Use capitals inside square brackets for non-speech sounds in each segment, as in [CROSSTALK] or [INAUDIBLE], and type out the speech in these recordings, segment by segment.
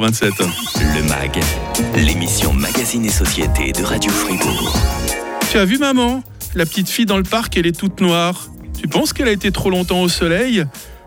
27. Le MAG, l'émission Magazine et Société de Radio Fribourg. Tu as vu maman La petite fille dans le parc, elle est toute noire. Tu penses qu'elle a été trop longtemps au soleil?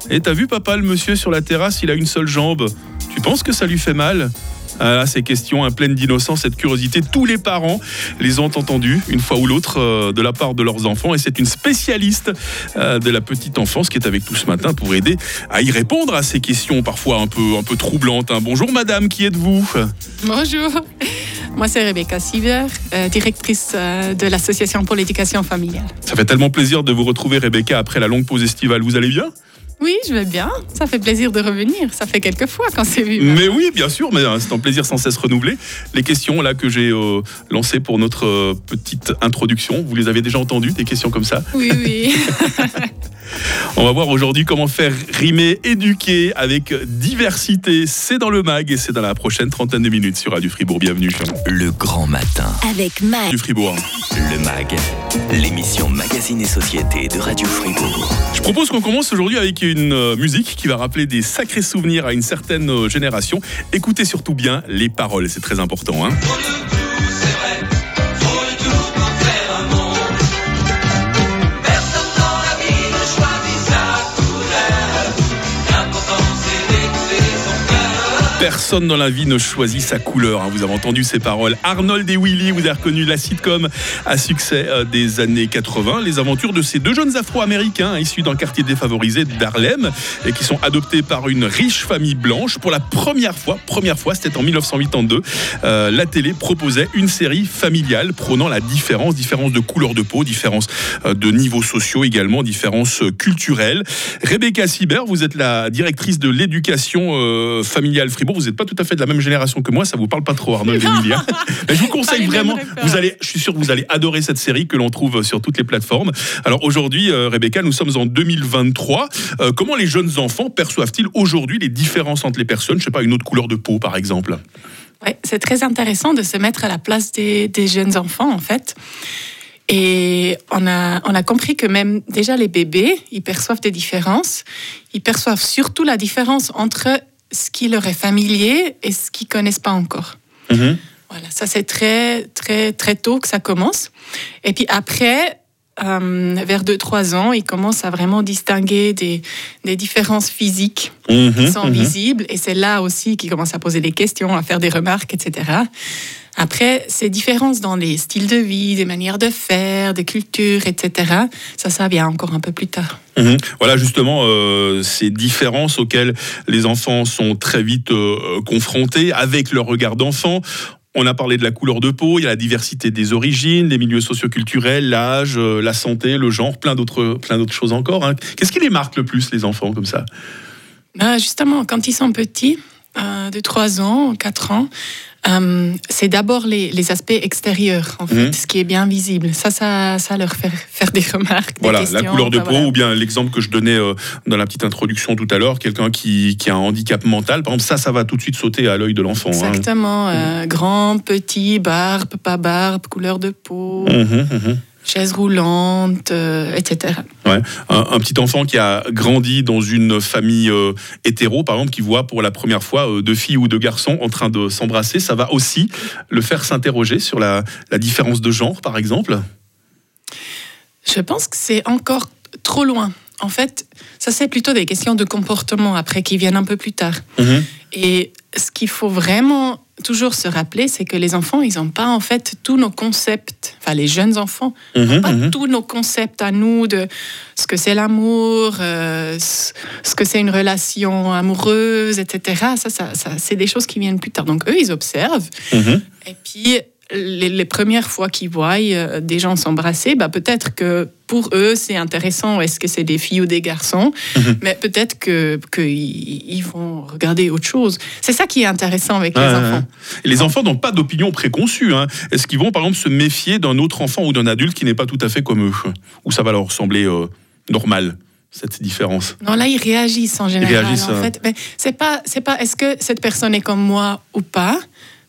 Et t'as vu papa, le monsieur sur la terrasse, il a une seule jambe. Tu penses que ça lui fait mal? Ah, ces questions hein, pleines d'innocence et de curiosité, tous les parents les ont entendues une fois ou l'autre euh, de la part de leurs enfants et c'est une spécialiste euh, de la petite enfance qui est avec nous ce matin pour aider à y répondre à ces questions parfois un peu, un peu troublantes. hein. Bonjour madame, qui êtes-vous? Bonjour, moi c'est Rebecca Siever, euh, directrice euh, de l'Association pour l'éducation familiale. Ça fait tellement plaisir de vous retrouver Rebecca après la longue pause estivale. Vous allez bien? Oui, je vais bien, ça fait plaisir de revenir, ça fait quelques fois quand c'est vu. Mais oui, bien sûr, mais euh, c'est un plaisir sans cesse renouvelé. Les questions là que j'ai euh, lancées pour notre euh, petite introduction, vous les avez déjà entendues, des questions comme ça? Oui, oui. [LAUGHS] On va voir aujourd'hui comment faire rimer éduquer avec diversité. C'est dans le mag et c'est dans la prochaine trentaine de minutes sur Radio Fribourg. Bienvenue. Le grand matin. Avec Mag. Du Fribourg. Le MAG, l'émission Magazine et Société de Radio Fribourg. Je propose qu'on commence aujourd'hui avec une euh, musique qui va rappeler des sacrés souvenirs à une certaine euh, génération. Écoutez surtout bien les paroles, c'est très important. hein. Personne dans la vie ne choisit sa couleur. hein. Vous avez entendu ces paroles. Arnold et Willy, vous avez reconnu la sitcom à succès euh, des années 80. Les aventures de ces deux jeunes Afro-Américains issus d'un quartier défavorisé d'Harlem et qui sont adoptés par une riche famille blanche. Pour la première fois, première fois, c'était en 1982, euh, la télé proposait une série familiale prônant la différence, différence de couleur de peau, différence euh, de niveaux sociaux également, différence culturelle. Rebecca Sieber, vous êtes la directrice de l'éducation familiale Fribourg. Vous n'êtes pas tout à fait de la même génération que moi, ça vous parle pas trop, Arnold et hein. [LAUGHS] Mais je vous conseille vraiment, vous allez, je suis sûr que vous allez adorer cette série que l'on trouve sur toutes les plateformes. Alors aujourd'hui, euh, Rebecca, nous sommes en 2023. Euh, comment les jeunes enfants perçoivent-ils aujourd'hui les différences entre les personnes? Je sais pas, une autre couleur de peau, par exemple. Ouais, c'est très intéressant de se mettre à la place des, des jeunes enfants, en fait. Et on a, on a compris que même déjà les bébés, ils perçoivent des différences. Ils perçoivent surtout la différence entre ce qui leur est familier et ce qu'ils connaissent pas encore. Mhm. Voilà, ça c'est très, très, très tôt que ça commence. Et puis après, euh, vers 2-3 ans, ils commencent à vraiment distinguer des, des différences physiques qui Mhm, sont mhm. visibles. Et c'est là aussi qu'ils commencent à poser des questions, à faire des remarques, etc. Après, ces différences dans les styles de vie, des manières de faire, des cultures, etc., ça, ça vient encore un peu plus tard. Mhm. Voilà justement euh, ces différences auxquelles les enfants sont très vite euh, confrontés avec leur regard d'enfant. On a parlé de la couleur de peau, il y a la diversité des origines, les milieux socioculturels, l'âge, euh, la santé, le genre, plein d'autres, plein d'autres choses encore. hein. Qu'est-ce qui les marque le plus, les enfants, comme ça? Ben, justement, quand ils sont petits, de 3 ans, 4 ans, euh, c'est d'abord les, les aspects extérieurs, en fait, Mhm. ce qui est bien visible. Ça, ça, ça leur fait faire des remarques, des Voilà, la couleur de peau, voilà. ou bien l'exemple que je donnais euh, dans la petite introduction tout à l'heure, quelqu'un qui, qui a un handicap mental, par exemple, ça, ça va tout de suite sauter à l'œil de l'enfant. hein. Exactement. euh, grand, petit, barbe, pas barbe, couleur de peau, Mhm, mhm. Chaise roulante, euh, etc. Ouais. Un, un petit enfant qui a grandi dans une famille euh, hétéro, par exemple, qui voit pour la première fois euh, deux filles ou deux garçons en train de s'embrasser, ça va aussi le faire s'interroger sur la, la différence de genre, par exemple? Je pense que c'est encore trop loin. En fait, ça c'est plutôt des questions de comportement après qui viennent un peu plus tard. Mhm. Et ce qu'il faut vraiment toujours se rappeler, c'est que les enfants, ils n'ont pas en fait tous nos concepts, enfin les jeunes enfants, Mhm, pas mhm. tous nos concepts à nous de ce que c'est l'amour, euh, ce que c'est une relation amoureuse, etc. Ça, ça, ça, c'est des choses qui viennent plus tard. Donc eux, ils observent. Mhm. Et puis, les, les premières fois qu'ils voient euh, des gens s'embrasser, bah, peut-être que pour eux, c'est intéressant, est-ce que c'est des filles ou des garçons, Mhm. mais peut-être que qu'ils ils vont regarder autre chose. C'est ça qui est intéressant avec les enfants. Et les enfants n'ont pas d'opinion préconçue. hein. Est-ce qu'ils vont, par exemple, se méfier d'un autre enfant ou d'un adulte qui n'est pas tout à fait comme eux? Ou ça va leur sembler euh, normal, cette différence? Non, là, ils réagissent en général. réagissent, en hein. fait. C'est pas, c'est pas est-ce que cette personne est comme moi ou pas?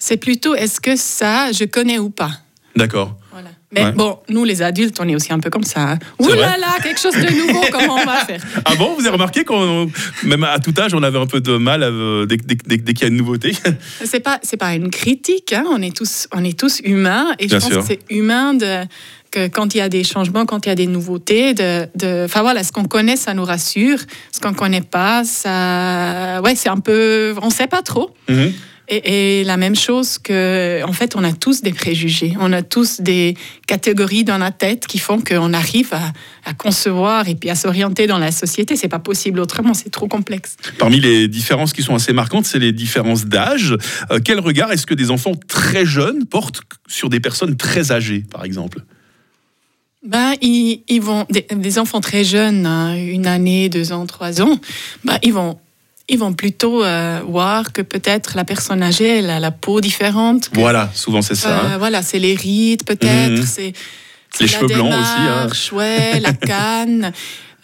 C'est plutôt est-ce que ça, je connais ou pas? D'accord. Voilà. Mais Ouais. bon, nous les adultes, on est aussi un peu comme ça. hein. Ouh là là, quelque chose de nouveau, [LAUGHS] comment on va faire? Ah bon, vous avez remarqué qu'on, même à tout âge, on avait un peu de mal euh, dès, dès- dès- dès qu'il y a une nouveauté? [LAUGHS] C'est pas, c'est pas une critique. hein. On est tous, on est tous humains, et Bien je pense sûr. que c'est humain de que quand il y a des changements, quand il y a des nouveautés, de, de, enfin voilà, ce qu'on connaît, ça nous rassure. Ce qu'on connaît pas, ça, ouais, c'est un peu, on sait pas trop. Mhm. Et, et la même chose que, en fait, on a tous des préjugés, on a tous des catégories dans la tête qui font qu'on arrive à, à concevoir et puis à s'orienter dans la société. C'est pas possible autrement, c'est trop complexe. Parmi les différences qui sont assez marquantes, c'est les différences d'âge. Euh, quel regard est-ce que des enfants très jeunes portent sur des personnes très âgées, par exemple? Ben, ils, ils vont, des, des enfants très jeunes, hein, une année, deux ans, trois ans, ben, ils vont, ils vont plutôt euh, voir que peut-être la personne âgée, elle a la peau différente. Voilà, souvent c'est ça. hein. Euh, voilà, c'est les rides peut-être, Mhm. c'est Les cheveux blancs aussi, hein. ouais, la [LAUGHS] canne.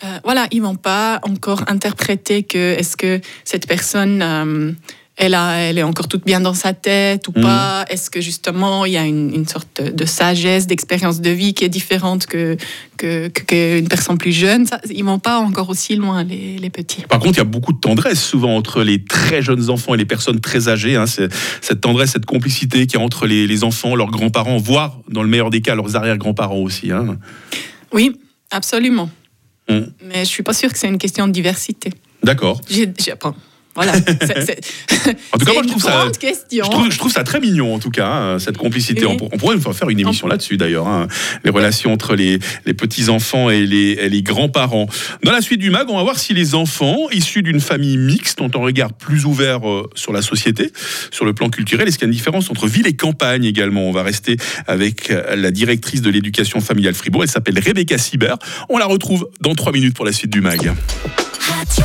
Euh, voilà, ils vont pas encore interpréter que est-ce que cette personne elle, a, elle est encore toute bien dans sa tête ou Mhm. pas? Est-ce que justement il y a une, une sorte de sagesse, d'expérience de vie qui est différente que que- que- qu'une personne plus jeune? Ça, Ils vont pas encore aussi loin les, les petits. Par contre, il y a beaucoup de tendresse souvent entre les très jeunes enfants et les personnes très âgées. hein. Cette tendresse, cette complicité qui est entre les, les enfants, leurs grands-parents, voire dans le meilleur des cas, leurs arrière-grands-parents aussi. hein. Oui, absolument. Mhm. Mais je suis pas sûre que c'est une question de diversité. D'accord. J'ai, voilà. [LAUGHS] C'est, c'est- En tout cas, moi, je trouve ça. grande question. Je trouve, je trouve ça très mignon, en tout cas, hein, cette complicité. Oui. On, pour- on pourrait faire une émission là-dessus, d'ailleurs. hein, les relations entre les, les petits-enfants et les, et les grands-parents. Dans la suite du MAG, on va voir si les enfants issus d'une famille mixte ont un regard plus ouvert euh, sur la société, sur le plan culturel. Est-ce qu'il y a une différence entre ville et campagne également? On va rester avec euh, la directrice de l'éducation familiale Fribourg. Elle s'appelle Rebecca Sibert. On la retrouve dans trois minutes pour la suite du MAG. Radio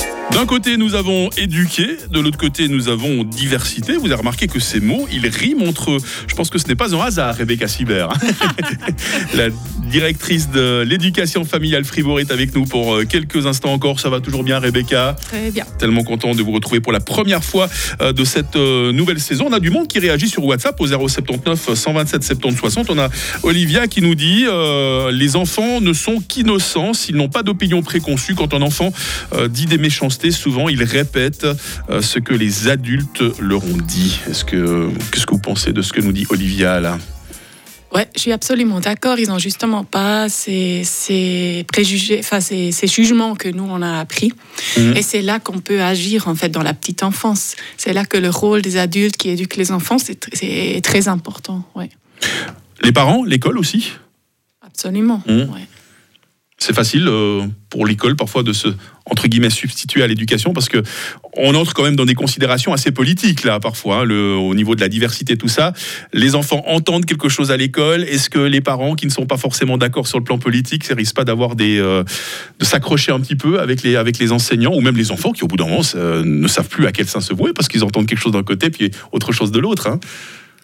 D'un côté, nous avons éduqué, de l'autre côté, nous avons diversité. Vous avez remarqué que ces mots, ils riment entre eux. Je pense que ce n'est pas un hasard, Rebecca Sibert. [LAUGHS] La directrice de l'éducation familiale Fribourg est avec nous pour euh, quelques instants encore. Ça va toujours bien, Rebecca? Très bien. Tellement content de vous retrouver pour la première fois euh, de cette euh, nouvelle saison. On a du monde qui réagit sur WhatsApp au 079 127 70 60. On a Olivia qui nous dit euh, les enfants ne sont qu'innocents s'ils n'ont pas d'opinion préconçue. Quand un enfant euh, dit des méchancetés, souvent il répète euh, ce que les adultes leur ont dit. Est-ce que qu'est-ce que vous pensez de ce que nous dit Olivia là? Ouais, je suis absolument d'accord. Ils ont justement pas ces, ces préjugés, enfin ces, ces jugements que nous on a appris. Mhm. Et c'est là qu'on peut agir en fait dans la petite enfance. C'est là que le rôle des adultes qui éduquent les enfants c'est tr- c'est très important. Ouais, Les parents, l'école aussi? Absolument. Mhm. ouais. c'est facile euh, pour l'école parfois de se entre guillemets substituer à l'éducation parce que on entre quand même dans des considérations assez politiques là parfois hein, au niveau de la diversité tout ça les enfants entendent quelque chose à l'école est-ce que les parents qui ne sont pas forcément d'accord sur le plan politique ça risque pas d'avoir des euh, de s'accrocher un petit peu avec les avec les enseignants ou même les enfants qui au bout d'un moment euh, ne savent plus à quel sein se vouer parce qu'ils entendent quelque chose d'un côté puis autre chose de l'autre hein.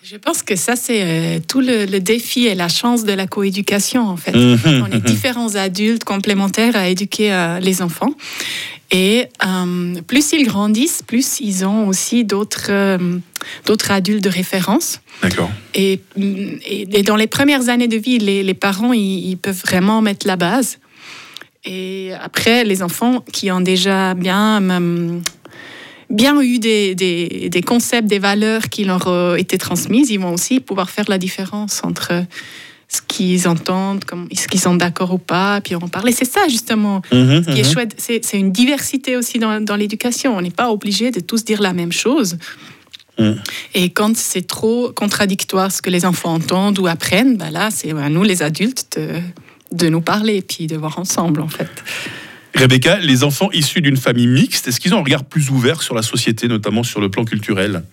Je pense que ça c'est euh, tout le, le défi et la chance de la coéducation en fait. Mhm, On est différents adultes complémentaires à éduquer euh, les enfants. Et euh, plus ils grandissent, plus ils ont aussi d'autres d'autres adultes de référence. d'accord Et, et- et dans les premières années de vie, les, les parents, ils, ils peuvent vraiment mettre la base. Et après, les enfants qui ont déjà bien, bien eu des, des- des concepts, des valeurs qui leur ont été transmises, ils vont aussi pouvoir faire la différence entre ce qu'ils entendent, comme, ce qu'ils sont d'accord ou pas, puis en parler. C'est ça, justement, Mhm, ce qui est mhm. chouette. C'est une diversité aussi dans, dans l'éducation. On n'est pas obligé de tous dire la même chose. Mm. Et quand c'est trop contradictoire ce que les enfants entendent ou apprennent, bah là, c'est à nous, les adultes, de, de nous parler puis de voir ensemble, en fait. Rebecca, les enfants issus d'une famille mixte, est-ce qu'ils ont un regard plus ouvert sur la société, notamment sur le plan culturel?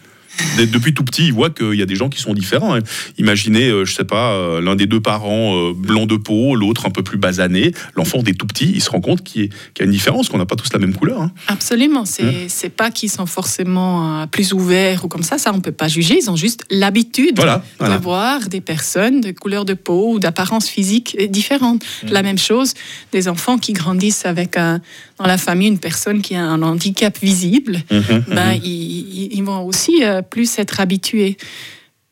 Depuis tout petit, il voit qu'il y a des gens qui sont différents. hein. Imaginez, euh, je sais pas, euh, l'un des deux parents euh, blanc de peau, l'autre un peu plus basané. L'enfant des tout petits, il se rend compte qu'il y, a- qu'il y a une différence, qu'on n'a pas tous la même couleur. hein. Absolument, c'est c'est pas qu'ils sont forcément euh, plus ouverts ou comme ça, ça on peut pas juger, ils ont juste l'habitude Voilà, voilà. de voir des personnes de couleur de peau ou d'apparence physique différentes. Mm. La même chose, des enfants qui grandissent avec un, dans la famille une personne qui a un handicap visible, Mhm, ben, ils, ils- ils vont aussi euh, plus être habitués.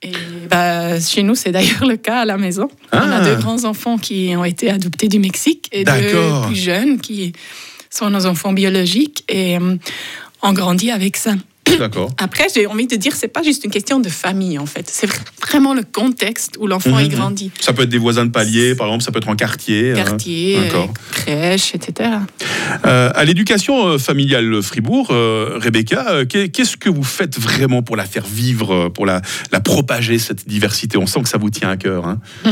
Et bah, chez nous, c'est d'ailleurs le cas à la maison. On a Ah. deux grands-enfants qui ont été adoptés du Mexique et deux plus jeunes qui sont nos enfants biologiques et euh, on grandit avec ça. D'accord. [CLEARS THROAT] Après, j'ai envie de dire, c'est pas juste une question de famille en fait. C'est vr- vraiment le contexte où l'enfant Mhm. y grandit. Ça peut être des voisins de palier, par exemple, ça peut être en quartier. hein. Quartier, euh, crèche, etc. Euh, à l'éducation euh, familiale Fribourg, euh, Rebecca, euh, qu'est- qu'est-ce que vous faites vraiment pour la faire vivre, pour la, la propager, cette diversité? On sent que ça vous tient à cœur. hein. [LAUGHS]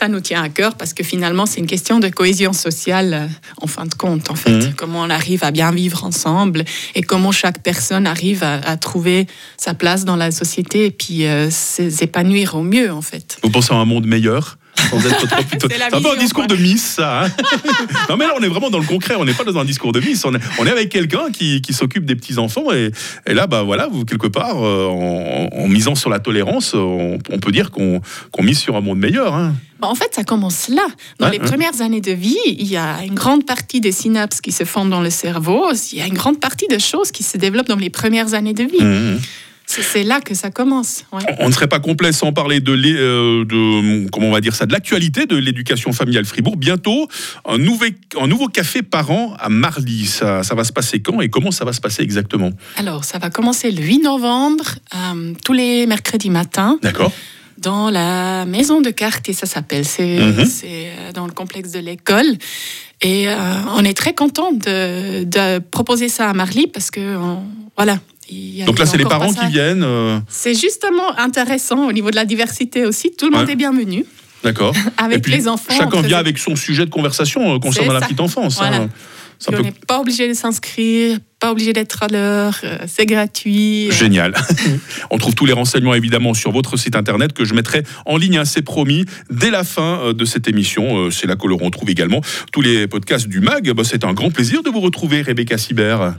Ça nous tient à cœur parce que finalement, c'est une question de cohésion sociale euh, en fin de compte. En fait, Mhm. comment on arrive à bien vivre ensemble et comment chaque personne arrive à, à trouver sa place dans la société et puis euh, s'épanouir au mieux en fait. Vous pensez à un monde meilleur? Sans être trop [LAUGHS] plutôt- C'est un peu un discours quoi. de Miss, ça. hein. [LAUGHS] non, mais là, on est vraiment dans le concret. On n'est pas dans un discours de Miss. On est, on est avec quelqu'un qui, qui s'occupe des petits enfants. Et, et là, bah voilà, vous quelque part, euh, en, en misant sur la tolérance, on, on peut dire qu'on mise sur un monde meilleur. hein. Bah, En fait, ça commence là. Dans Ouais, les ouais. premières années de vie, il y a une grande partie des synapses qui se font dans le cerveau. Il y a une grande partie de choses qui se développent dans les premières années de vie. Mhm. C'est là que ça commence. ouais. On ne serait pas complet sans parler de, euh, de comment on va dire ça, de l'actualité de l'éducation familiale Fribourg. Bientôt, un, nouvel- un nouveau café par an à Marly. Ça, ça va se passer quand et comment ça va se passer exactement? Alors, ça va commencer le 8 novembre, euh, tous les mercredis matins, D'accord dans la maison de quartier, ça s'appelle. C'est Mhm. euh, dans le complexe de l'école. Et euh, on est très content de, de proposer ça à Marly parce que, on- voilà. Y Donc là, c'est les parents qui viennent. euh, C'est justement intéressant au niveau de la diversité aussi. Tout le monde est bienvenu. D'accord. [LAUGHS] Avec Et puis, les enfants. Chacun vient avec son sujet de conversation euh, concernant la petite enfance. hein. Voilà. On n'est pas obligé de s'inscrire, pas obligé d'être à l'heure, euh, c'est gratuit. euh, Génial. [LAUGHS] On trouve tous les renseignements évidemment sur votre site internet que je mettrai en ligne, hein, c'est promis, dès la fin euh, de cette émission. C'est là que l'on retrouve également tous les podcasts du MAG. Bah, C'est un grand plaisir de vous retrouver, Rebecca Sibert,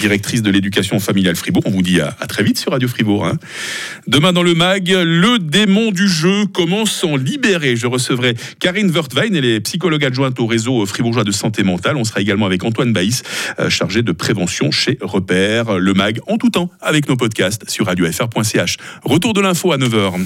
directrice de l'éducation familiale Fribourg. On vous dit à, très vite sur Radio Fribourg. hein. Demain dans le MAG, le démon du jeu, comment s'en libérer Je recevrai Karine Wertwein, elle est psychologue adjointe au réseau fribourgeois de santé mentale. On sera également avec Antoine Baïs, euh, chargé de prévention chez Repère, le MAG en tout temps avec nos podcasts sur radiofr.ch. Retour de l'info à 9h.